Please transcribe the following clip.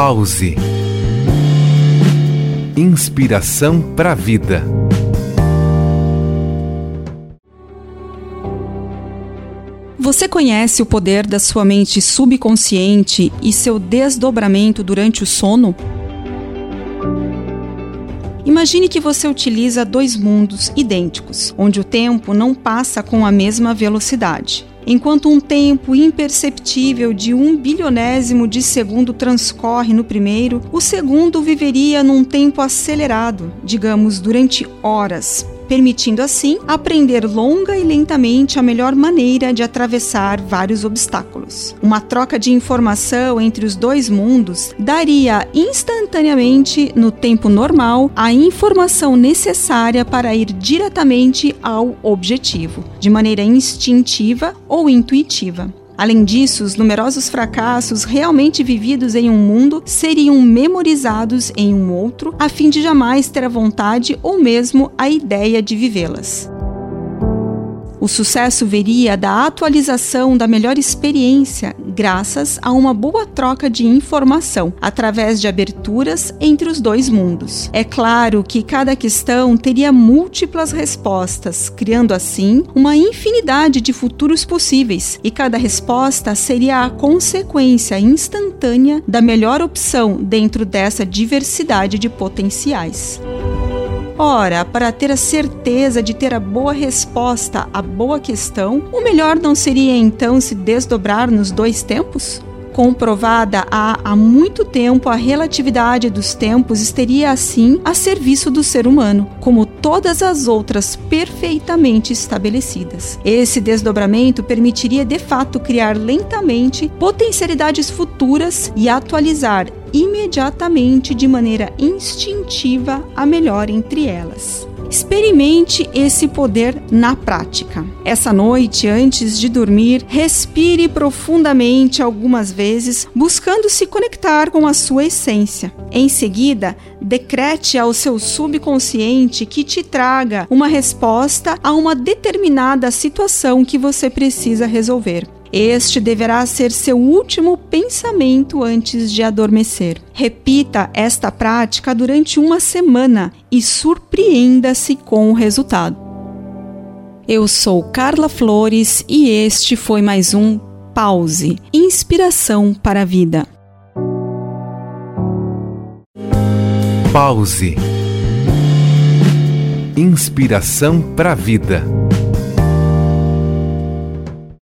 Pause. Inspiração para a vida. Você conhece o poder da sua mente subconsciente e seu desdobramento durante o sono? Imagine que você utiliza dois mundos idênticos, onde o tempo não passa com a mesma velocidade. Enquanto um tempo imperceptível de um bilionésimo de segundo transcorre no primeiro, o segundo viveria num tempo acelerado, digamos durante horas, permitindo assim aprender longa e lentamente a melhor maneira de atravessar vários obstáculos. Uma troca de informação entre os dois mundos daria instantaneamente, no tempo normal, a informação necessária para ir diretamente ao objetivo, de maneira instintiva ou intuitiva. Além disso, os numerosos fracassos realmente vividos em um mundo seriam memorizados em um outro, a fim de jamais ter a vontade ou mesmo a ideia de vivê-las. O sucesso viria da atualização da melhor experiência, graças a uma boa troca de informação, através de aberturas entre os dois mundos. É claro que cada questão teria múltiplas respostas, criando assim uma infinidade de futuros possíveis, e cada resposta seria a consequência instantânea da melhor opção dentro dessa diversidade de potenciais. Ora, para ter a certeza de ter a boa resposta à boa questão, o melhor não seria então se desdobrar nos dois tempos? comprovada há, há muito tempo, a relatividade dos tempos estaria assim a serviço do ser humano, como todas as outras perfeitamente estabelecidas. Esse desdobramento permitiria de fato criar lentamente potencialidades futuras e atualizar imediatamente de maneira instintiva a melhor entre elas. Experimente esse poder na prática. Essa noite, antes de dormir, respire profundamente algumas vezes, buscando se conectar com a sua essência. Em seguida, decrete ao seu subconsciente que te traga uma resposta a uma determinada situação que você precisa resolver. Este deverá ser seu último pensamento antes de adormecer. Repita esta prática durante uma semana e surpreenda-se com o resultado. Eu sou Carla Flores e este foi mais um Pause Inspiração para a Vida. Pause Inspiração para a Vida.